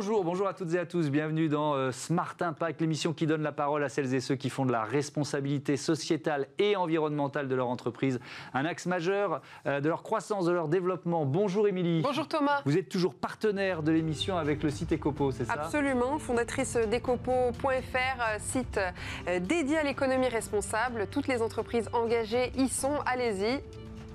Bonjour, bonjour à toutes et à tous. Bienvenue dans euh, Smart Impact, l'émission qui donne la parole à celles et ceux qui font de la responsabilité sociétale et environnementale de leur entreprise un axe majeur euh, de leur croissance, de leur développement. Bonjour Émilie. Bonjour Thomas. Vous êtes toujours partenaire de l'émission avec le site Ecopo, c'est ça? Absolument, fondatrice d'ecopo.fr, euh, site dédié à l'économie responsable. Toutes les entreprises engagées y sont, allez-y.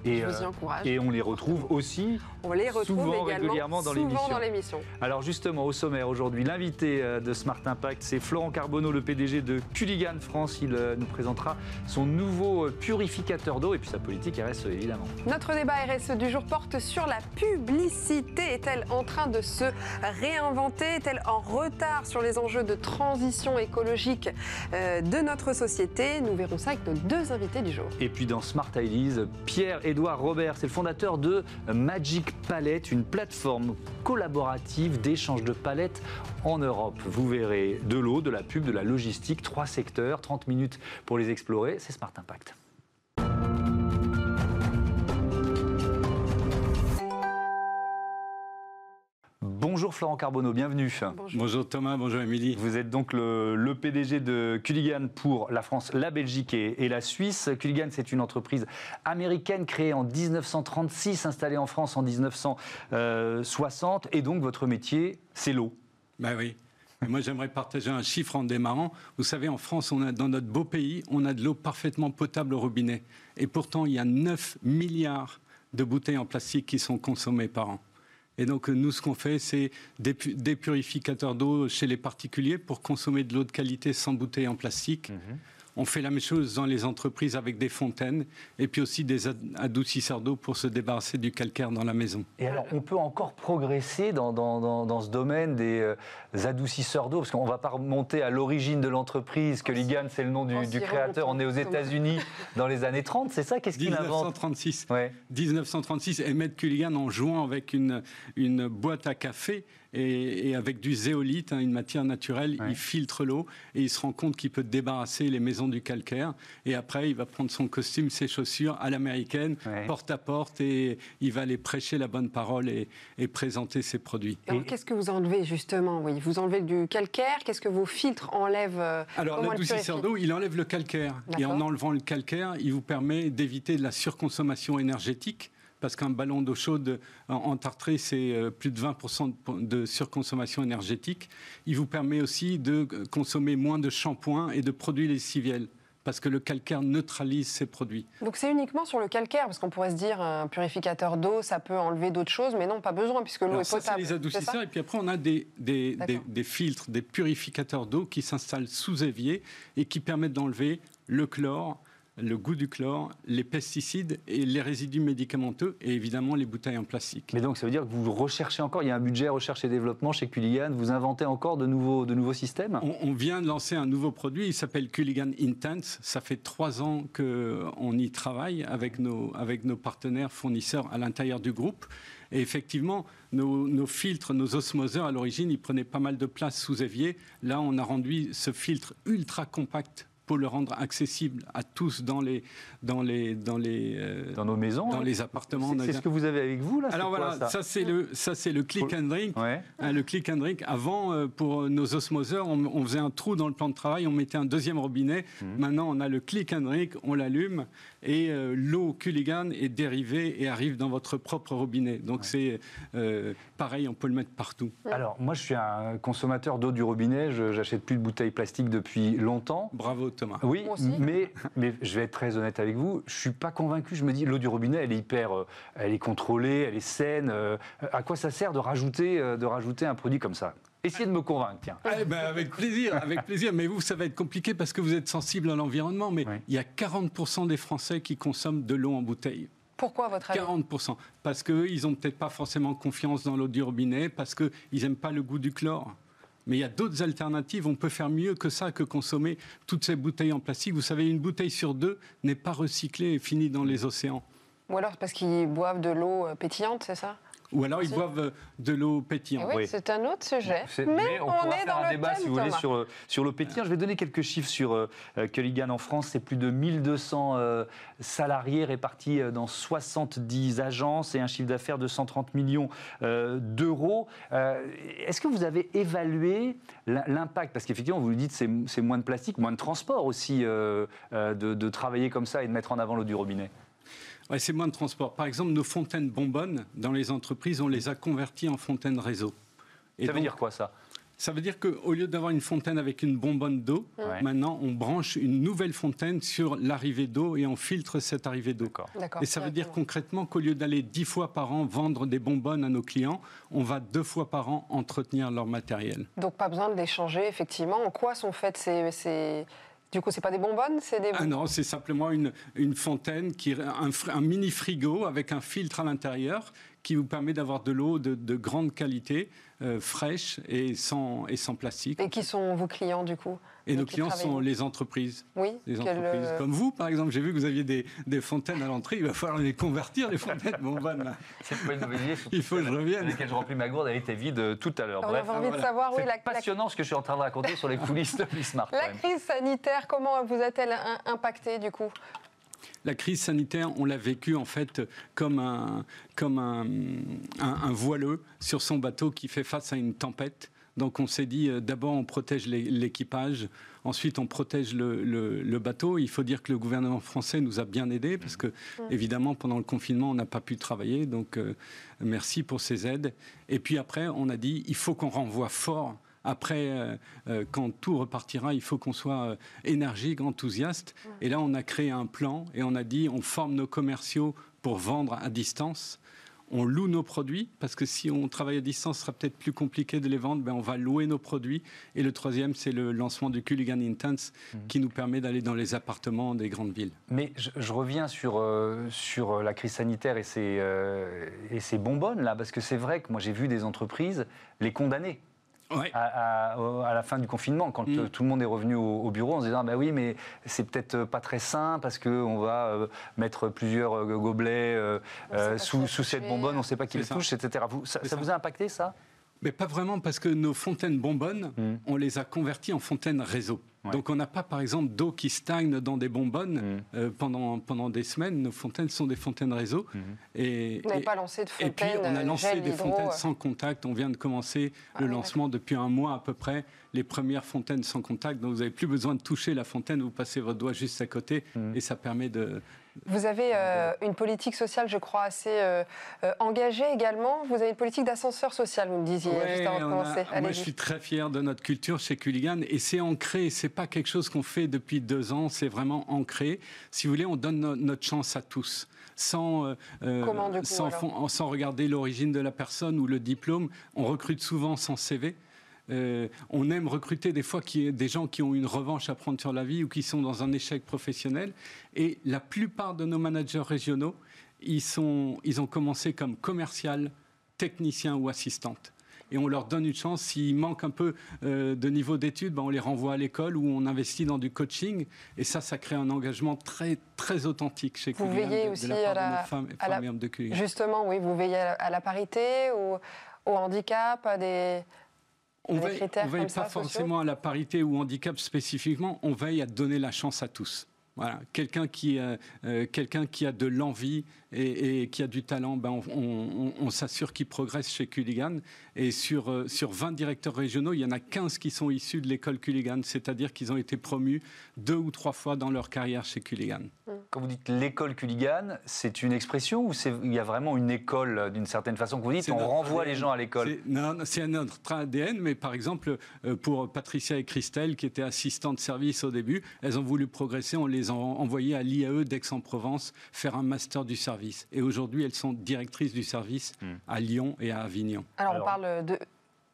Et, Je vous y encourage. et on les retrouve aussi On les retrouve souvent, également régulièrement dans l'émission. Alors justement, au sommaire aujourd'hui, l'invité euh, de Smart Impact, c'est Florent Carbonneau, le PDG de Culligan France. Il euh, nous présentera son nouveau euh, purificateur d'eau et puis sa politique RSE évidemment. Notre débat RSE du jour porte sur la publicité. Est-elle en train de se réinventer? Est-elle en retard sur les enjeux de transition écologique de notre société? Nous verrons ça avec nos deux invités du jour. Et puis dans Smart Ideas, Pierre-Édouard Robert, c'est le fondateur de Magic Palette, une plateforme collaborative d'échange de palettes en Europe. Vous verrez de l'eau, de la pub, de la logistique, trois secteurs, 30 minutes pour les explorer. C'est Smart Impact. Bonjour Florent Carbonneau, bienvenue. Bonjour. Bonjour Thomas, bonjour Émilie. Vous êtes donc le, le PDG de Culligan pour la France, la Belgique et, et la Suisse. Culligan, c'est une entreprise américaine créée en 1936, installée en France en 1960. Et donc, votre métier, c'est l'eau. Ben oui. Et moi, j'aimerais partager un chiffre en démarrant. Vous savez, en France, on a, dans notre beau pays, on a de l'eau parfaitement potable au robinet. Et pourtant, il y a 9 milliards de bouteilles en plastique qui sont consommées par an. Et donc, nous, ce qu'on fait, c'est des, pu- des purificateurs d'eau chez les particuliers pour consommer de l'eau de qualité sans bouteilles en plastique. On fait la même chose dans les entreprises avec des fontaines et puis aussi des ad- adoucisseurs d'eau pour se débarrasser du calcaire dans la maison. Et alors, on peut encore progresser dans, dans- dans- dans ce domaine des euh, adoucisseurs d'eau, parce qu'on ne va pas remonter à l'origine de l'entreprise. Culligan, c'est le nom du, créateur. On est aux. États-Unis dans les années 30, c'est ça Qu'est-ce qu'il invente? 1936. Ouais. 1936, Emmett Culligan, en jouant avec une, une boîte à café et, et avec du zéolite, hein, une matière naturelle, Ouais. il filtre l'eau et il se rend compte qu'il peut débarrasser les maisons du calcaire. Et après, il va prendre son costume, ses chaussures à l'américaine, Ouais. porte à porte, et il va aller prêcher la bonne parole et, et présenter ses produits. Alors, Et- qu'est-ce que vous enlevez justement? Oui, vous enlevez du calcaire. Qu'est-ce que vos filtres enlèvent euh, Alors, l'adoucisseur d'eau, il enlève le calcaire. Et en enlevant le calcaire, il vous permet d'éviter de la surconsommation énergétique. Parce qu'un ballon d'eau chaude en, tartrée, c'est euh, plus de 20% de, surconsommation énergétique. Il vous permet aussi de euh, consommer moins de shampoing et de produits lessiviels. Parce que le calcaire neutralise ces produits. Donc c'est uniquement sur le calcaire, parce qu'on pourrait se dire un purificateur d'eau, ça peut enlever d'autres choses, mais non, pas besoin puisque l'eau est ça, c'est potable. les adoucisseurs. Et puis après, on a des, des, D'accord. des- des filtres, des purificateurs d'eau qui s'installent sous évier et qui permettent d'enlever le chlore, le goût du chlore, les pesticides et les résidus médicamenteux et évidemment les bouteilles en plastique. Mais donc, ça veut dire que vous recherchez encore, il y a un budget recherche et développement chez Culligan, vous inventez encore de nouveaux, de nouveaux systèmes? On, on vient de lancer un nouveau produit, il s'appelle Culligan Intense. Ça fait trois ans qu'on y travaille avec nos, avec nos partenaires fournisseurs à l'intérieur du groupe. Et effectivement, nos, nos filtres, nos osmoseurs, à l'origine, ils prenaient pas mal de place sous évier. Là, on a rendu ce filtre ultra compact pour le rendre accessible à tous dans les, dans les, dans les, euh, dans nos maisons dans les appartements. C'est ce que vous avez avec vous là Alors quoi, voilà, ça, c'est le, ça c'est le click and drink. Ouais. Hein, le click and drink. Avant, euh, pour nos osmoseurs, on, on faisait un trou dans le plan de travail, on mettait un deuxième robinet. Mhm. Maintenant, on a le click and drink, on l'allume et euh, l'eau Culligan est dérivée et arrive dans votre propre robinet. Donc c'est euh, pareil, on peut le mettre partout. Alors, moi, je suis un consommateur d'eau du robinet. Je J'achète plus de bouteilles plastiques depuis longtemps. Bravo Thomas. Oui, mais, mais je vais être très honnête avec vous. Je suis pas convaincu. Je me dis, l'eau du robinet, elle est hyper, euh, elle est contrôlée, elle est saine. euh, à quoi ça sert de rajouter, euh, de rajouter un produit comme ça? Essayez de me convaincre, tiens. Eh ben, avec plaisir, avec plaisir. Mais vous, ça va être compliqué parce que vous êtes sensible à l'environnement. Mais il y a 40% des Français qui consomment de l'eau en bouteille. Pourquoi, votre avis? 40%. Parce qu'eux, ils n'ont peut-être pas forcément confiance dans l'eau du robinet, parce qu'ils n'aiment pas le goût du chlore. Mais il y a d'autres alternatives. On peut faire mieux que ça, que consommer toutes ces bouteilles en plastique. Vous savez, une bouteille sur deux n'est pas recyclée et finit dans les océans. Ou alors parce qu'ils boivent de l'eau euh, pétillante, c'est ça? Ou alors ils boivent euh, de l'eau pétillante. Oui, c'est un autre sujet. Mais, on, est dans un débat, si vous voulez, sur, euh, sur l'eau pétillante. Je vais donner quelques chiffres sur euh, Culligan en France. C'est plus de 1200 salariés répartis dans 70 agences et un chiffre d'affaires de 130 millions d'euros. Est-ce que vous avez évalué l'impact? Parce qu'effectivement, vous le dites, c'est moins de plastique, moins de transport aussi de, de travailler comme ça et de mettre en avant l'eau du robinet. Ouais, c'est moins de transport. Par exemple, nos fontaines bonbonnes, dans les entreprises, on les a converties en fontaines réseau. Et ça veut dire quoi ça? ça veut dire qu'au lieu d'avoir une fontaine avec une bonbonne d'eau, maintenant on branche une nouvelle fontaine sur l'arrivée d'eau et on filtre cette arrivée d'eau. Et ça veut dire concrètement qu'au lieu d'aller dix fois par an vendre des bonbonnes à nos clients, on va deux fois par an entretenir leur matériel. Donc pas besoin de l'échanger effectivement. En quoi sont faites ces, ces du coup, c'est pas des bonbonnes, c'est des. Ah non, c'est simplement une, une fontaine, qui, un, un mini frigo avec un filtre à l'intérieur qui vous permet d'avoir de l'eau de, de, grande qualité, euh, fraîche et sans, et sans plastique. Et qui sont vos clients du coup et nos clients sont les entreprises. Oui. Les entreprises comme vous, par exemple. J'ai vu que vous aviez des, des fontaines à l'entrée. Il va falloir les convertir, les fontaines. Bon, ben, C'est une nouvelle idée. Il faut que je revienne. Lesquelles je remplis ma gourde, elle était vide euh, tout à l'heure. On Bref, envie de savoir, oui, la, passionnant ce que je suis en train de raconter sur les coulisses de Bismarck. La crise sanitaire, comment vous a-t-elle impacté du coup la crise sanitaire, on l'a vécue en fait comme un, comme un, un, voileux sur son bateau qui fait face à une tempête. Donc on s'est dit, euh, d'abord on protège l'équipage, ensuite on protège le, bateau. Il faut dire que le gouvernement français nous a bien aidés parce que, évidemment, pendant le confinement, on n'a pas pu travailler. Donc euh, merci pour ces aides. Et puis après, on a dit, il faut qu'on renvoie fort après, euh, euh, quand tout repartira, il faut qu'on soit euh, énergique, enthousiaste. Et là, on a créé un plan et on a dit, on forme nos commerciaux pour vendre à distance on loue nos produits, parce que si on travaille à distance, ce sera peut-être plus compliqué de les vendre, ben on va louer nos produits. Et le troisième, c'est le lancement du Culligan Intense, mmh. qui nous permet d'aller dans les appartements des grandes villes. Mais je, reviens sur, sur la crise sanitaire et ces, et ces bonbonnes, là, parce que c'est vrai que moi j'ai vu des entreprises les condamner à, la fin du confinement, quand mm. tout le monde est revenu au, bureau en se disant bah oui, mais c'est peut-être pas très sain parce qu'on va euh, mettre plusieurs euh, gobelets euh, sous, cette bonbonne, on ne sait pas qui les touche, etc. ça, vous a impacté ça? Mais pas vraiment, parce que nos fontaines bonbonnes, mm. on les a converties en fontaines réseau. Donc on n'a pas, par exemple, d'eau qui stagne dans des bonbonnes mm. euh, pendant, pendant des semaines. Nos fontaines sont des fontaines réseau. Mm. Et, vous n'avez pas lancé de fontaines Et puis on a lancé des fontaines sans contact. On vient de commencer ah le lancement depuis un mois à peu près. Les premières fontaines sans contact. Donc vous n'avez plus besoin de toucher la fontaine. Vous passez votre doigt juste à côté et ça permet de, vous avez euh, une politique sociale, je crois, assez euh, euh, engagée également. Vous avez une politique d'ascenseur social, vous me disiez juste avant de commencer. moi, je suis très fier de notre culture chez Culligan et c'est ancré. C'est pas quelque chose qu'on fait depuis deux ans. C'est vraiment ancré. Si vous voulez, on donne notre chance à tous. Sans, sans, sans regarder l'origine de la personne ou le diplôme. On recrute souvent sans CV. Euh, on aime recruter des fois qui, des gens qui ont une revanche à prendre sur la vie ou qui sont dans un échec professionnel. Et la plupart de nos managers régionaux, ils, sont, ils ont commencé comme commercial, technicien ou assistante. Et on leur donne une chance. S'ils manquent un peu euh, de niveau d'études, ben on les renvoie à l'école ou on investit dans du coaching. Et ça, ça crée un engagement très, très authentique chez Vous veillez aussi à la, Justement, oui, vous veillez à la, parité, au, au handicap, à des on veille, veille pas forcément à la parité ou handicap spécifiquement, on veille à donner la chance à tous. Voilà, quelqu'un qui, euh, euh, quelqu'un qui a de l'envie et, qui a du talent, ben on, s'assure qu'il progresse chez Culligan. Et sur, euh, sur 20 directeurs régionaux, il y en a 15 qui sont issus de l'école Culligan, c'est-à-dire qu'ils ont été promus deux ou trois fois dans leur carrière chez Culligan. Quand vous dites l'école Culligan, c'est une expression ou il y a vraiment une école d'une certaine façon que vous dites On renvoie les gens à l'école? Non, c'est notre ADN, mais par exemple, pour Patricia et Christelle, qui étaient assistantes de service au début, elles ont voulu progresser, on les ont envoyées à l'IAE d'Aix-en-Provence faire un master du service. Et aujourd'hui, elles sont directrices du service hmm. à Lyon et à Avignon. Alors, on parle de,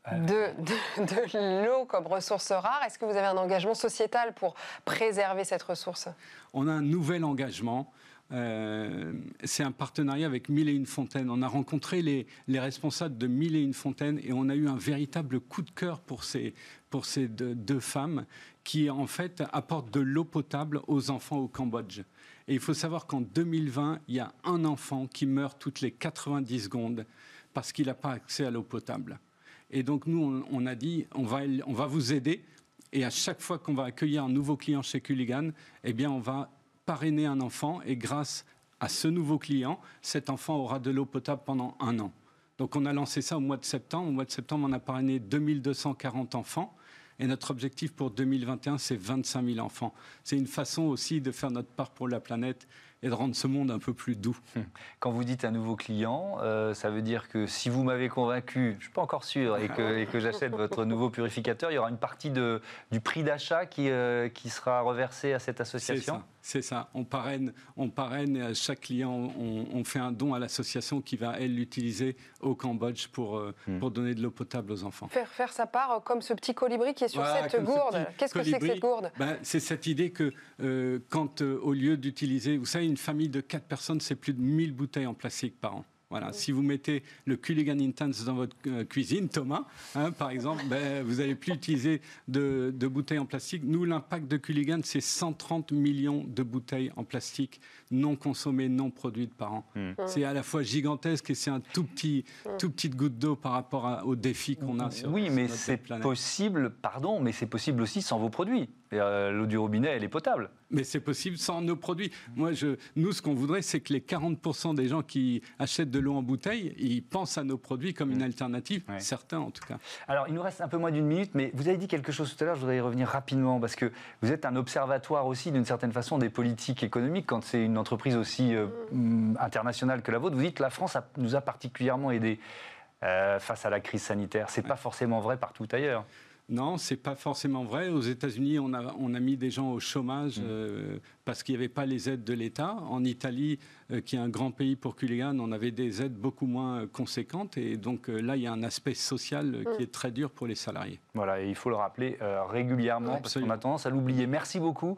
de, de, l'eau comme ressource rare. Est-ce que vous avez un engagement sociétal pour préserver cette ressource? On a un nouvel engagement. Euh, c'est un partenariat avec Mille et une fontaines. On a rencontré les, les, responsables de Mille et une fontaines et on a eu un véritable coup de cœur pour ces, pour ces deux femmes qui en fait apporte de l'eau potable aux enfants au Cambodge. Et il faut savoir qu'en 2020, il y a un enfant qui meurt toutes les 90 secondes parce qu'il n'a pas accès à l'eau potable. Et donc nous, on, a dit, on va, on va vous aider. Et à chaque fois qu'on va accueillir un nouveau client chez Culligan, eh bien, on va parrainer un enfant. Et grâce à ce nouveau client, cet enfant aura de l'eau potable pendant un an. Donc on a lancé ça au mois de septembre. Au mois de septembre, on a parrainé 2240 enfants. Et notre objectif pour 2021, c'est 25 000 enfants. C'est une façon aussi de faire notre part pour la planète et de rendre ce monde un peu plus doux. Quand vous dites un nouveau client, euh, ça veut dire que si vous m'avez convaincu, je ne suis pas encore sûr, et que, que j'achète votre nouveau purificateur, il y aura une partie de, du prix d'achat qui, euh, qui sera reversée à cette association? C'est ça. On parraine, on parraine chaque client, on, fait un don à l'association qui va, elle, l'utiliser au Cambodge pour, euh, hmm. pour donner de l'eau potable aux enfants. Faire, faire sa part, euh, comme ce petit colibri qui est sur cette gourde. Qu'est-ce que c'est que cette gourde ben, C'est cette idée que euh, quand, au lieu d'utiliser, vous savez, une famille de 4 personnes, c'est plus de 1000 bouteilles en plastique par an. Voilà. Si vous mettez le Culligan Intense dans votre euh, cuisine, Thomas, hein, par exemple, ben, vous n'allez plus utiliser de, bouteilles en plastique. Nous, l'impact de Culligan, c'est 130 millions de bouteilles en plastique non consommées, non produites par an. Hmm. C'est à la fois gigantesque et c'est un tout petit, tout petite goutte d'eau par rapport aux défis qu'on a sur Oui, mais c'est possible, pardon, mais c'est possible aussi sans vos produits. Euh, l'eau du robinet, elle est potable. Mais c'est possible sans nos produits. Moi, je, nous, ce qu'on voudrait, c'est que les 40% des gens qui achètent de l'eau en bouteille, ils pensent à nos produits comme une alternative, certains en tout cas. Alors, il nous reste un peu moins d'une minute, mais vous avez dit quelque chose tout à l'heure, je voudrais y revenir rapidement, parce que vous êtes un observatoire aussi, d'une certaine façon, des politiques économiques. Quand c'est une entreprise aussi euh, mm, internationale que la vôtre, vous dites que la France nous a particulièrement aidés euh, face à la crise sanitaire. C'est n'est pas forcément vrai partout ailleurs. Non, c'est pas forcément vrai. Aux États-Unis, on a, on a mis des gens au chômage mm. euh, parce qu'il n'y avait pas les aides de l'État. En Italie, euh, qui est un grand pays pour Culligan, on avait des aides beaucoup moins conséquentes. Et donc euh, là, il y a un aspect social qui mm. est très dur pour les salariés. Voilà, et il faut le rappeler régulièrement parce qu'on a tendance à l'oublier. Merci beaucoup,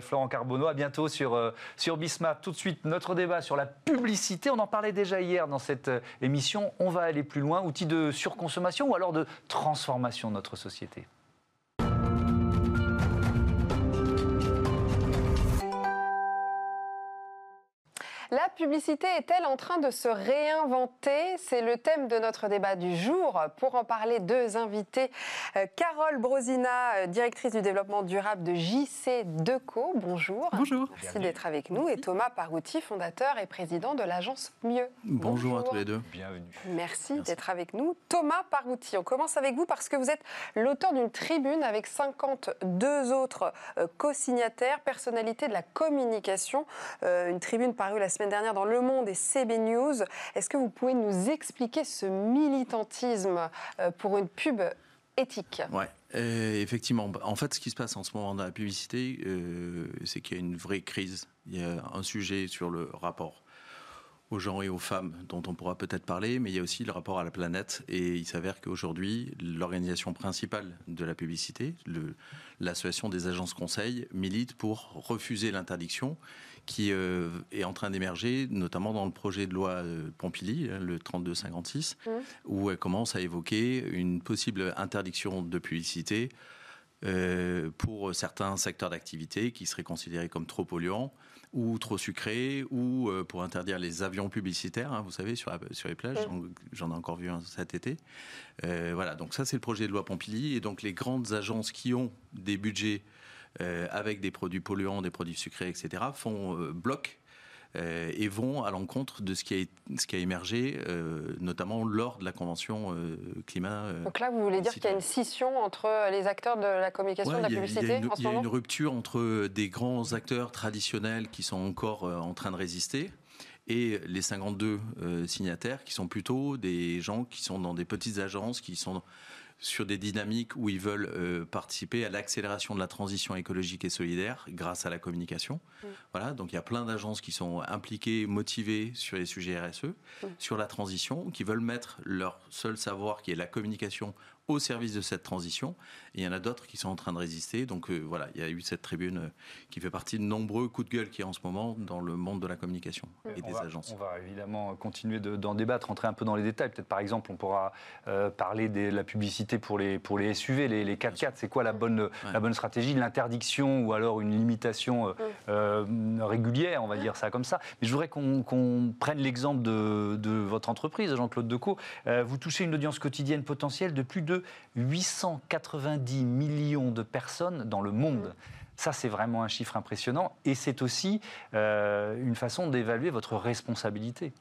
Florent Carbonneau. À bientôt sur, sur Bismarck. Tout de suite, notre débat sur la publicité. On en parlait déjà hier dans cette émission. On va aller plus loin. Outil de surconsommation ou alors de transformation de notre société? La publicité est-elle en train de se réinventer? C'est le thème de notre débat du jour. Pour en parler, deux invités. Euh, Carole Brosina, euh, directrice du développement durable de JC Deco. Bonjour. Bonjour. Merci d'être avec nous. Et Thomas Parouti, fondateur et président de l'agence Mieux. Bonjour, à tous les deux. Bienvenue. Merci, d'être avec nous. Thomas Parouti, on commence avec vous parce que vous êtes l'auteur d'une tribune avec 52 autres euh, co-signataires, personnalités de la communication. une tribune parue la semaine dernière dans Le Monde et CB News. Est-ce que vous pouvez nous expliquer ce militantisme euh, pour une pub éthique? Ouais, euh, effectivement. En fait, ce qui se passe en ce moment dans la publicité, euh, c'est qu'il y a une vraie crise. Il y a un sujet sur le rapport aux gens et aux femmes dont on pourra peut-être parler, mais il y a aussi le rapport à la planète. Et il s'avère qu'aujourd'hui, l'organisation principale de la publicité, l'association des agences conseils, milite pour refuser l'interdiction qui euh, est en train d'émerger, notamment dans le projet de loi euh, Pompili, hein, le 3256, mmh. où elle commence à évoquer une possible interdiction de publicité euh, pour certains secteurs d'activité qui seraient considérés comme trop polluants ou trop sucrés, ou pour interdire les avions publicitaires, hein, vous savez, sur, sur les plages. Mmh. J'en ai encore vu un cet été. voilà, donc ça c'est le projet de loi Pompili. Et donc les grandes agences qui ont des budgets euh, avec des produits polluants, des produits sucrés, etc., font euh, bloc euh, et vont à l'encontre de ce qui a, ce qui a émergé, notamment lors de la convention climat. Donc là, vous voulez dire qu'il y a une scission entre les acteurs de la communication et de la publicité Il y a, une, rupture entre des grands acteurs traditionnels qui sont encore en train de résister et les 52 signataires qui sont plutôt des gens qui sont dans des petites agences, qui sont sur des dynamiques où ils veulent euh, participer à l'accélération de la transition écologique et solidaire grâce à la communication. Mm. Voilà, donc il y a plein d'agences qui sont impliquées, motivées sur les sujets RSE, mm. sur la transition, qui veulent mettre leur seul savoir, qui est la communication, au service de cette transition. Et il y en a d'autres qui sont en train de résister. Donc euh, voilà, il y a eu cette tribune euh, qui fait partie de nombreux coups de gueule qui y a en ce moment dans le monde de la communication et on des va, agences. On va évidemment continuer d'en débattre, rentrer un peu dans les détails. Peut-être par exemple, on pourra euh, parler de la publicité pour les, pour les SUV, les, les 4x4. C'est quoi la bonne, la bonne stratégie L'interdiction ou alors une limitation euh, régulière, on va dire ça comme ça. Mais je voudrais qu'on prenne l'exemple de, de votre entreprise, Jean-Claude Decaux. Euh, vous touchez une audience quotidienne potentielle de plus de 890 millions de personnes dans le monde. Ça, c'est vraiment un chiffre impressionnant. Et c'est aussi euh, une façon d'évaluer votre responsabilité.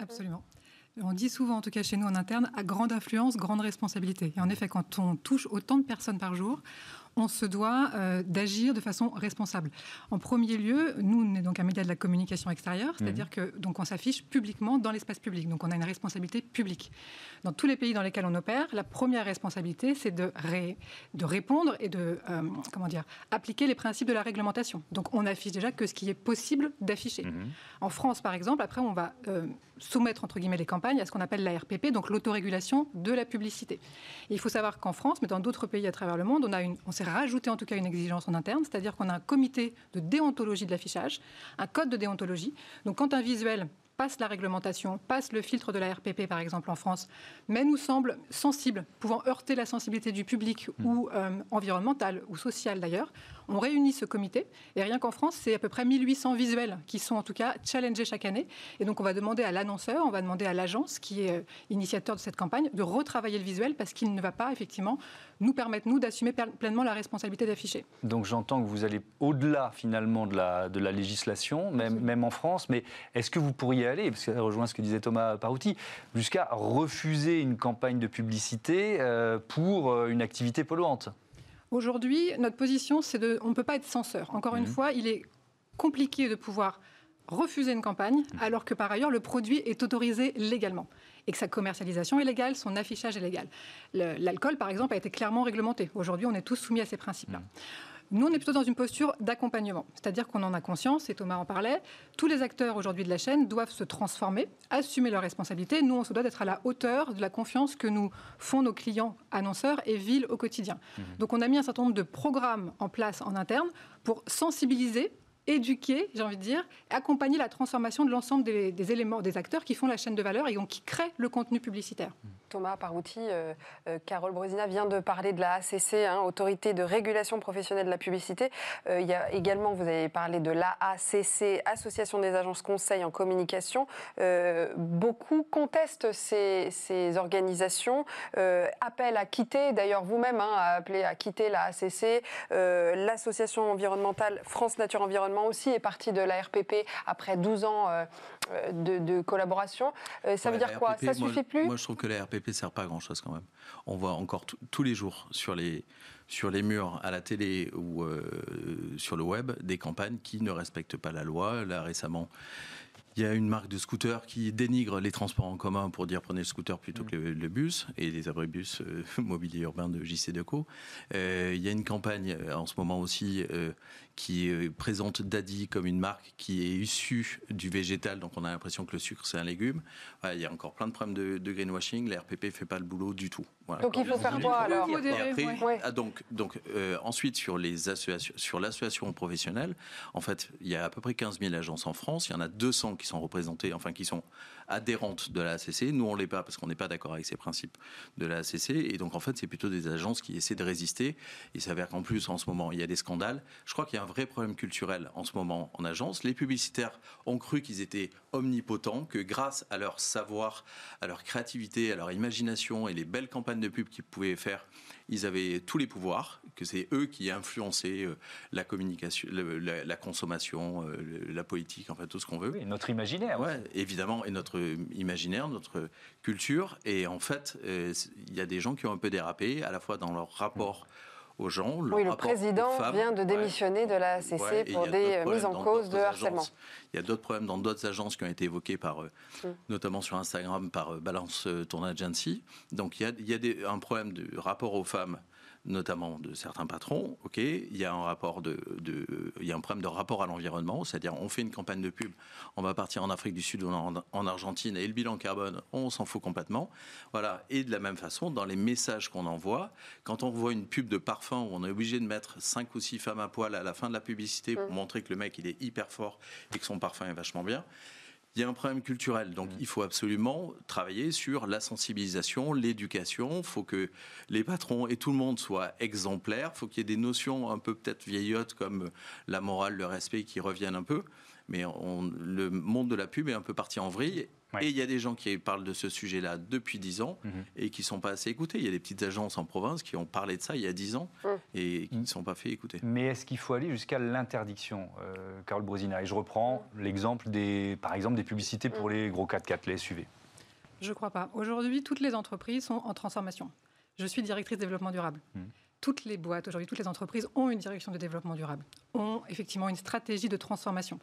Absolument. On dit souvent, en tout cas chez nous en interne, à grande influence, grande responsabilité. Et en effet, quand on touche autant de personnes par jour, on se doit euh, d'agir de façon responsable. En premier lieu, nous, on est donc un média de la communication extérieure, c'est-à-dire que donc on s'affiche publiquement dans l'espace public. Donc on a une responsabilité publique. Dans tous les pays dans lesquels on opère, la première responsabilité, c'est de, ré- de répondre et de euh, comment dire appliquer les principes de la réglementation. Donc on affiche déjà que ce qui est possible d'afficher. En France, par exemple, après on va euh, soumettre entre guillemets les campagnes à ce qu'on appelle la RPP, donc l'autorégulation de la publicité. Et il faut savoir qu'en France, mais dans d'autres pays à travers le monde, on, a une, on s'est rajouté en tout cas une exigence en interne, c'est-à-dire qu'on a un comité de déontologie de l'affichage, un code de déontologie. Donc quand un visuel passe la réglementation, passe le filtre de la RPP par exemple en France, mais nous semble sensible, pouvant heurter la sensibilité du public ou euh, environnementale ou sociale d'ailleurs, on réunit ce comité et rien qu'en France, c'est à peu près 1800 visuels qui sont en tout cas challengés chaque année. Et donc on va demander à l'annonceur, on va demander à l'agence qui est euh, initiateur de cette campagne de retravailler le visuel parce qu'il ne va pas effectivement nous permettre, nous, d'assumer pleinement la responsabilité d'afficher. Donc j'entends que vous allez au-delà finalement de la, de la législation, même, même en France, mais est-ce que vous pourriez aller, parce que ça rejoint ce que disait Thomas Parouti, jusqu'à refuser une campagne de publicité euh, pour euh, une activité polluante? Aujourd'hui, notre position, c'est de. On ne peut pas être censeur. Encore une Mhm. fois, il est compliqué de pouvoir refuser une campagne alors que par ailleurs le produit est autorisé légalement et que sa commercialisation est légale, son affichage est légal. L'alcool, par exemple, a été clairement réglementé. Aujourd'hui, on est tous soumis à ces principes-là. Nous, on est plutôt dans une posture d'accompagnement, c'est-à-dire qu'on en a conscience, et Thomas en parlait, tous les acteurs aujourd'hui de la chaîne doivent se transformer, assumer leurs responsabilités. Nous, on se doit d'être à la hauteur de la confiance que nous font nos clients annonceurs et villes au quotidien. Donc on a mis un certain nombre de programmes en place en interne pour sensibiliser éduquer, j'ai envie de dire, accompagner la transformation de l'ensemble des, des éléments, des acteurs qui font la chaîne de valeur et donc qui créent le contenu publicitaire. Thomas Parouti, euh, euh, Carole Brosina vient de parler de la ACC, hein, Autorité de régulation professionnelle de la publicité. Euh, il y a également, vous avez parlé de l'AACC, Association des agences conseils en communication. Euh, beaucoup contestent ces, ces organisations, appellent à quitter, d'ailleurs vous-même hein, a appelé à quitter la ACC. L'association environnementale France Nature Environnement aussi est partie de la RPP après 12 ans de, de collaboration. Ça Ouais, veut dire quoi? Ça moi, suffit plus? Moi, je trouve que la RPP ne sert pas à grand-chose quand même. On voit encore tous les jours sur les, sur les murs à la télé ou euh, sur le web des campagnes qui ne respectent pas la loi. Là, récemment, il y a une marque de scooter qui dénigre les transports en commun pour dire prenez le scooter plutôt que le, bus et les abribus euh, mobilier urbain de JC Deco. Euh, il y a une campagne euh, en ce moment aussi qui présente Daddy comme une marque qui est issue du végétal, donc on a l'impression que le sucre c'est un légume. Voilà, il y a encore plein de problèmes de, de greenwashing. La RPP fait pas le boulot du tout. Voilà. Donc il faut faire quoi alors Et modérer, après, ouais. Ouais. ah, donc, donc euh, ensuite sur les associations, sur l'association professionnelle, en fait, il y a à peu près 15 000 agences en France. Il y en a 200 qui sont représentées, enfin qui sont adhérentes de la ACC. Nous, on l'est pas parce qu'on n'est pas d'accord avec ces principes de la ACC. Et donc, en fait, c'est plutôt des agences qui essaient de résister. Il s'avère qu'en plus, en ce moment, il y a des scandales. Je crois qu'il y a un vrai problème culturel en ce moment en agence. Les publicitaires ont cru qu'ils étaient omnipotents, que grâce à leur savoir, à leur créativité, à leur imagination et les belles campagnes de pub qu'ils pouvaient faire, ils avaient tous les pouvoirs, que c'est eux qui influençaient euh, la communication, le- la, la consommation, euh, le- la politique, enfin tout ce qu'on veut. Oui, notre imaginaire. Ouais, évidemment, et notre imaginaire, notre culture. Et en fait, euh, il y a des gens qui ont un peu dérapé, à la fois dans leur rapport aux gens. leur Oui, le président femmes. vient de Ouais. démissionner de la ACC Ouais, pour des euh, mises en cause de harcèlement. agences. Il y a d'autres problèmes dans d'autres agences qui ont été évoqués par, euh, Mm. notamment sur Instagram, par euh, Balance Ton Agency. Donc il y a, il y a des- un problème de rapport aux femmes notamment de certains patrons. Ok, il y a un rapport de, de il y a un problème de rapport à l'environnement, c'est-à-dire on fait une campagne de pub, on va partir en Afrique du Sud ou en, en Argentine et le bilan carbone, on s'en fout complètement. Voilà. Et de la même façon, dans les messages qu'on envoie, quand on voit une pub de parfum où on est obligé de mettre cinq ou six femmes à poil à la fin de la publicité pour montrer que le mec il est hyper fort et que son parfum est vachement bien il y a un problème culturel. Donc, il faut absolument travailler sur la sensibilisation, l'éducation. Il faut que les patrons et tout le monde soient exemplaires. Il faut qu'il y ait des notions un peu peut-être vieillottes comme la morale, le respect qui reviennent un peu. Mais on, le monde de la pub est un peu parti en vrille. Et il y a des gens qui parlent de ce sujet-là depuis 10 ans mhm. et qui ne sont pas assez écoutés. Il y a des petites agences en province qui ont parlé de ça il y a 10 ans et qui ne sont pas fait écouter. Mais est-ce qu'il faut aller jusqu'à l'interdiction, euh, Carole Brosina? Et je reprends l'exemple des, par exemple, des publicités pour les gros 4x4, les SUV. Je ne crois pas. Aujourd'hui, toutes les entreprises sont en transformation. Je suis directrice développement durable. Toutes les boîtes, aujourd'hui, toutes les entreprises ont une direction de développement durable, ont effectivement une stratégie de transformation.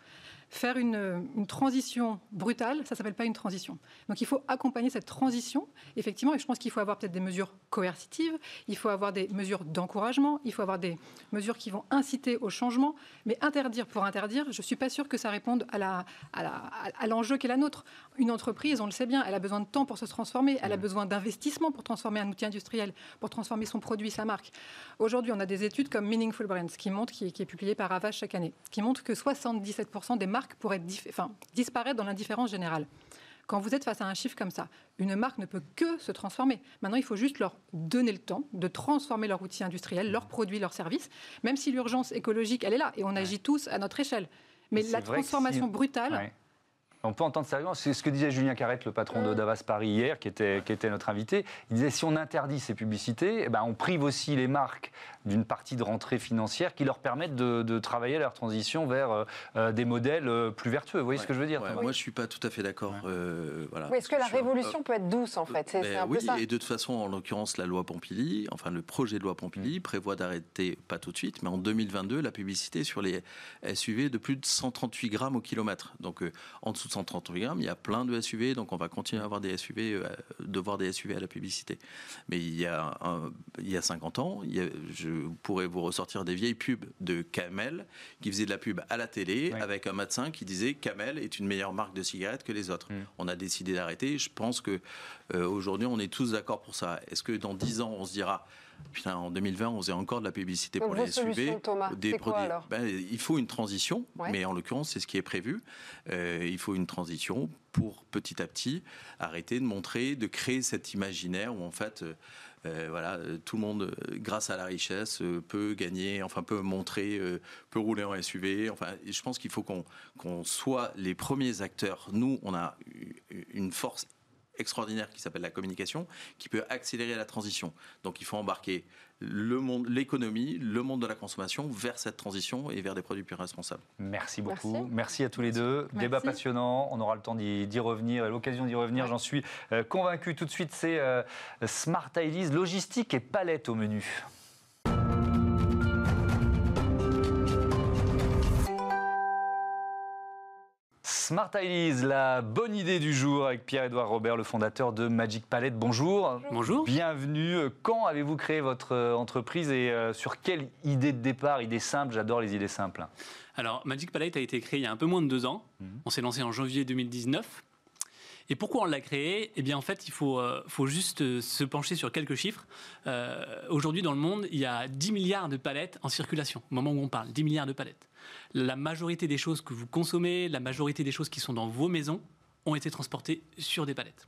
Faire une, transition brutale, ça ne s'appelle pas une transition. Donc il faut accompagner cette transition, effectivement, et je pense qu'il faut avoir peut-être des mesures coercitives, il faut avoir des mesures d'encouragement, il faut avoir des mesures qui vont inciter au changement, mais interdire pour interdire, je ne suis pas sûre que ça réponde à, la, à, l'enjeu qui est la nôtre. Une entreprise, on le sait bien, elle a besoin de temps pour se transformer, elle a besoin d'investissement pour transformer un outil industriel, pour transformer son produit, sa marque. Aujourd'hui, on a des études comme Meaningful Brands qui montrent, qui, qui est publié par Avast chaque année, qui montrent que 77% des marques pourrait enfin, disparaître dans l'indifférence générale. Quand vous êtes face à un chiffre comme ça, une marque ne peut que se transformer. Maintenant, il faut juste leur donner le temps de transformer leur outil industriel, leurs produits, leurs services, même si l'urgence écologique, elle est là, et on agit tous à notre échelle. Mais la transformation brutale, on peut entendre ça. C'est ce que disait Julien Carrette, le patron de Davas Paris hier, qui était, qui était notre invité. Il disait si on interdit ces publicités, eh ben on prive aussi les marques d'une partie de rentrée financière qui leur permettent de, travailler leur transition vers euh, euh, des modèles euh, plus vertueux. Vous voyez ce que je veux dire Moi, je ne suis pas tout à fait d'accord. voilà. Est-ce que la révolution peut être douce, en fait? Ben Oui, et de toute façon, en l'occurrence, la loi Pompili, enfin le projet de loi Pompili, mm. prévoit d'arrêter, pas tout de suite, mais en 2022, la publicité sur les SUV de plus de 138 grammes au kilomètre. Donc en dessous 130 grammes, il y a plein de SUV, donc on va continuer à avoir des SUV, euh, de voir des SUV à la publicité. Mais il y a, il y a 50 ans, je pourrais vous ressortir des vieilles pubs de Camel qui faisaient de la pub à la télé avec un médecin qui disait Camel est une meilleure marque de cigarettes que les autres. Mm. On a décidé d'arrêter. Je pense que euh, aujourd'hui, on est tous d'accord pour ça. Est-ce que dans 10 ans, on se dira Putain, en 2020, on faisait encore de la publicité pour les SUV. des produits. Ben, il faut une transition, mais en l'occurrence, c'est ce qui est prévu. Euh, il faut une transition pour petit à petit arrêter de montrer, de créer cet imaginaire où en fait. Euh, euh, voilà, tout le monde, grâce à la richesse, peut gagner, enfin peut montrer, peut rouler en SUV. Enfin, je pense qu'il faut qu'on soit les premiers acteurs. Nous, on a une force extraordinaire qui s'appelle la communication, qui peut accélérer la transition. Donc il faut embarquer le monde, l'économie, le monde de la consommation vers cette transition et vers des produits plus responsables. Merci beaucoup. Merci, à tous les deux. Débat passionnant. On aura le temps d'y revenir et l'occasion d'y revenir, j'en suis euh, convaincu. Tout de suite, c'est euh, Smart Ideas, logistique et palette au menu. Smart Ideas, la bonne idée du jour avec Pierre-Edouard Robert, le fondateur de Magic Palette. Bonjour. Bonjour. Bienvenue. Quand avez-vous créé votre euh, entreprise et euh, sur quelle idée de départ Idée simple, j'adore les idées simples. Alors, Magic Palette a été créé il y a un peu moins de deux ans. Mhm. On s'est lancé en janvier 2019. Et pourquoi on l'a créé? Eh bien, en fait, il faut, euh, juste se pencher sur quelques chiffres. Aujourd'hui, dans le monde, il y a 10 milliards de palettes en circulation, au moment où on parle. 10 milliards de palettes la majorité des choses que vous consommez, la majorité des choses qui sont dans vos maisons ont été transportées sur des palettes.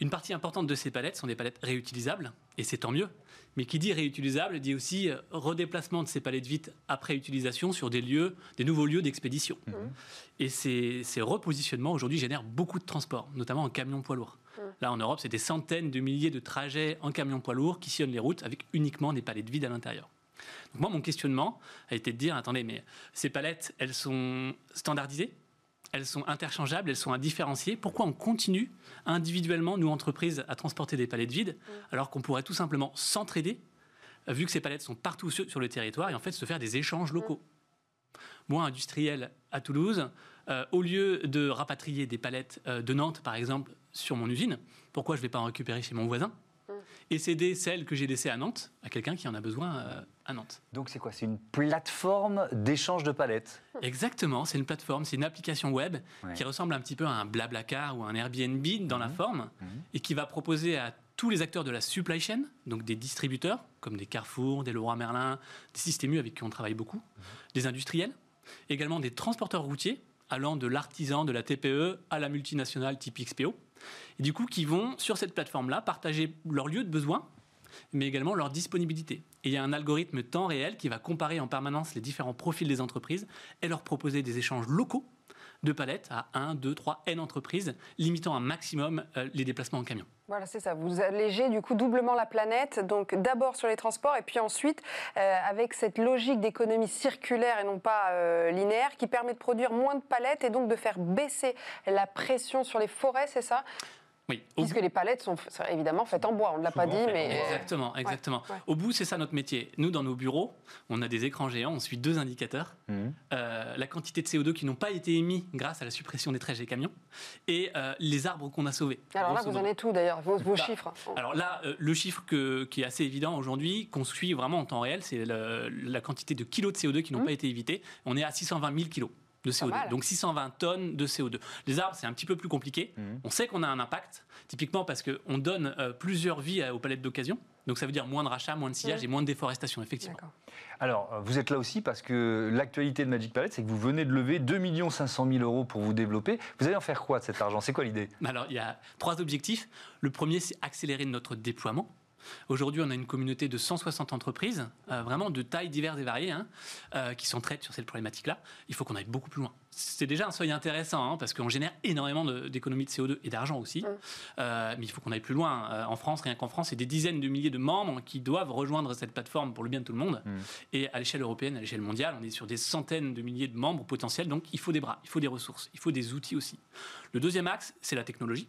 Une partie importante de ces palettes sont des palettes réutilisables, et c'est tant mieux. Mais qui dit réutilisable dit aussi euh, redéplacement de ces palettes vides après utilisation sur des lieux, des nouveaux lieux d'expédition. Mmh. Et ces, repositionnements aujourd'hui génèrent beaucoup de transports, notamment en camion poids lourd. Mmh. Là, en Europe, c'est des centaines de milliers de trajets en camion poids lourd qui sillonnent les routes avec uniquement des palettes vides à l'intérieur moi, mon questionnement a été de dire, attendez, mais ces palettes, elles sont standardisées? Elles sont interchangeables, elles sont indifférenciées. Pourquoi on continue individuellement, nous entreprises, à transporter des palettes vides, mm. alors qu'on pourrait tout simplement s'entraider, vu que ces palettes sont partout sur, le territoire, et en fait se faire des échanges locaux? Mm. Moi, industriel à Toulouse, euh, au lieu de rapatrier des palettes euh, de Nantes, par exemple, sur mon usine, pourquoi je ne vais pas en récupérer chez mon voisin? Et céder celle que j'ai laissée à Nantes à quelqu'un qui en a besoin euh, à Nantes. Donc c'est quoi? C'est une plateforme d'échange de palettes Exactement, c'est une plateforme, c'est une application web Ouais. qui ressemble un petit peu à un Blablacar ou un Airbnb dans la forme Mhm. et qui va proposer à tous les acteurs de la supply chain, donc des distributeurs comme des Carrefour, des Leroy Merlin, des Système U avec qui on travaille beaucoup, des industriels, également des transporteurs routiers allant de l'artisan, de la TPE à la multinationale type XPO, et du coup qui vont sur cette plateforme-là partager leur lieu de besoin, mais également leur disponibilité. Et il y a un algorithme temps réel qui va comparer en permanence les différents profils des entreprises et leur proposer des échanges locaux de palettes à 1, 2, 3, N entreprises, limitant un maximum euh, les déplacements en camion. Voilà, c'est ça. Vous allégez du coup doublement la planète, donc d'abord sur les transports et puis ensuite euh, avec cette logique d'économie circulaire et non pas euh, linéaire qui permet de produire moins de palettes et donc de faire baisser la pression sur les forêts, c'est ça? Oui, au Puisque les palettes sont évidemment faites en bois, on ne l'a pas dit, mais... Exactement, exactement. ouais. Au bout, c'est ça notre métier. Nous, dans nos bureaux, on a des écrans géants, on suit deux indicateurs. Mhm. Euh, la quantité de CO2 qui n'ont pas été émis grâce à la suppression des trajets camions et euh, les arbres qu'on a sauvés. Alors là, vous en êtes où d'ailleurs, vos, vos Bah, chiffres? Alors là, euh, le chiffre que- qui est assez évident aujourd'hui, qu'on suit vraiment en temps réel, c'est la quantité de kilos de CO2 qui n'ont Mmh. pas été évités. On est à 620 000 kilos de CO2, mal. donc 620 tonnes de CO2. Les arbres, c'est un petit peu plus compliqué. Mhm. On sait qu'on a un impact, typiquement parce qu'on donne euh, plusieurs vies à- aux palettes d'occasion. Donc ça veut dire moins de rachats, moins de sillage Mhm. et moins de déforestation, effectivement. Alors, euh, vous êtes là aussi parce que l'actualité de Magic Palette, c'est que vous venez de lever 2 500 000 euros pour vous développer. Vous allez en faire quoi de cet argent? C'est quoi l'idée? Alors, il y a trois objectifs. Le premier, c'est accélérer notre déploiement. Aujourd'hui, on a une communauté de 160 entreprises, euh, vraiment de tailles diverses et variées, hein, euh, qui s'entraident sur cette problématique-là. Il faut qu'on aille beaucoup plus loin. C'est déjà un seuil intéressant, hein, parce qu'on génère énormément d'économies de, CO2 et d'argent aussi. Euh, mais il faut qu'on aille plus loin. Euh, en France, rien qu'en France, c'est des dizaines de milliers de membres qui doivent rejoindre cette plateforme pour le bien de tout le monde. Mm. Et à l'échelle européenne, à l'échelle mondiale, on est sur des centaines de milliers de membres potentiels. Donc, il faut des bras, il faut des ressources, il faut des outils aussi. Le deuxième axe, c'est la technologie.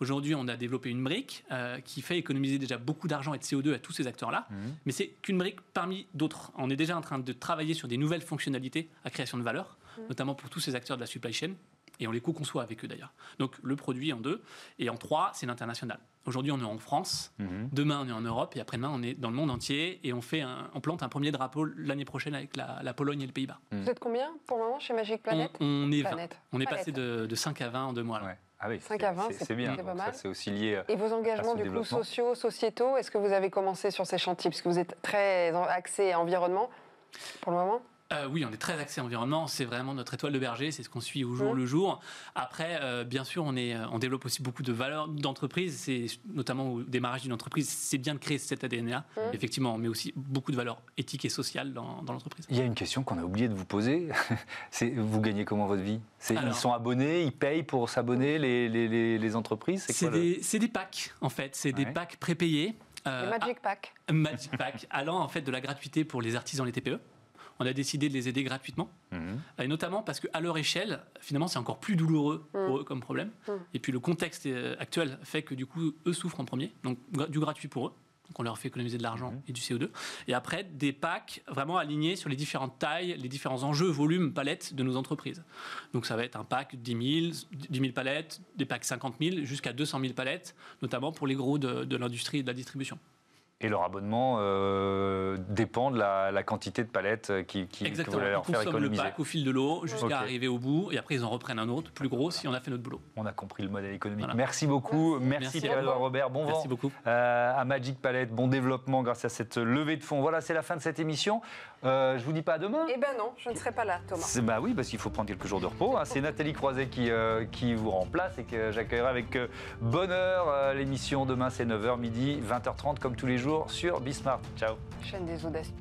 Aujourd'hui, on a développé une brique euh, qui fait économiser déjà beaucoup d'argent et de CO2 à tous ces acteurs-là, Mhm. mais c'est qu'une brique parmi d'autres. On est déjà en train de travailler sur des nouvelles fonctionnalités à création de valeur, notamment pour tous ces acteurs de la supply chain, et on les co-conçoit avec eux d'ailleurs. Donc le produit en deux, et en trois, c'est l'international. Aujourd'hui, on est en France, Mhm. demain, on est en Europe, et après-demain, on est dans le monde entier, et on, fait un- on plante un premier drapeau l'année prochaine avec la, la Pologne et le Pays-Bas. Vous êtes combien pour le moment chez Magic On, Planet? on est 20. Planète. On est passé de, de 5 à 20 en deux mois. là. Ouais. Ah oui, 5 c'est- à 20, c'est- bien. c'est pas mal. c'est aussi lié. Et vos engagements à du coup sociaux, sociétaux, est-ce que vous avez commencé sur ces chantiers? Puisque vous êtes très axé environnement pour le moment Euh, oui, on est très axé environnement. C'est vraiment notre étoile de berger. C'est ce qu'on suit au jour le jour. Après, euh, bien sûr, on, est, euh, on développe aussi beaucoup de valeurs d'entreprise. C'est notamment au démarrage d'une entreprise. C'est bien de créer cet ADN-là. Effectivement, mais aussi beaucoup de valeurs éthiques et sociales dans, dans l'entreprise. Il y a une question qu'on a oublié de vous poser. C'est vous gagnez comment votre vie? C'est- Ils sont abonnés, ils payent pour s'abonner les, les, les, les entreprises C'est quoi, le- des, c'est des packs, en fait. C'est des packs prépayés. euh, Magic Pack. à- Magic Pack, allant en fait de la gratuité pour les artisans, les TPE. On a décidé de les aider gratuitement. Mhm. Et notamment parce qu'à leur échelle, finalement, c'est encore plus douloureux pour eux comme problème. Mm. Et puis le contexte euh, actuel fait que du coup, eux souffrent en premier. Donc du gratuit pour eux. Donc on leur fait économiser de l'argent Mhm. et du CO2. Et après, des packs vraiment alignés sur les différentes tailles, les différents enjeux, volumes, palettes de nos entreprises. Donc ça va être un pack 10 000, 10 000 palettes, des packs 50 000, jusqu'à 200 000 palettes, notamment pour les gros de, de l'industrie et de la distribution. Et leur abonnement euh, dépend de la, la quantité de palettes euh, qui, qui, que vous Exactement. allez leur Ils faire consomment le économiser. pack au fil de l'eau jusqu'à arriver au bout. Et après, ils en reprennent un autre, plus gros, si on a fait notre boulot. On a compris le modèle économique. Voilà. Merci beaucoup. Merci, Merci. Pierre-Edouard Robert. Bon vent Merci beaucoup. euh, à Magic Palette. Bon développement grâce à cette levée de fonds. Voilà, c'est la fin de cette émission. Euh, je vous dis pas à demain. Eh ben non, je ne serai pas là, Thomas. C'est- Bah oui, parce qu'il faut prendre quelques jours de repos. hein. C'est Nathalie Croiset qui, euh, qui vous remplace et que j'accueillerai avec euh, bonheur. Euh, L'émission demain, c'est 9h, midi, 20h30, comme tous les jours sur Bismart. Ciao. Chaîne des audacieux.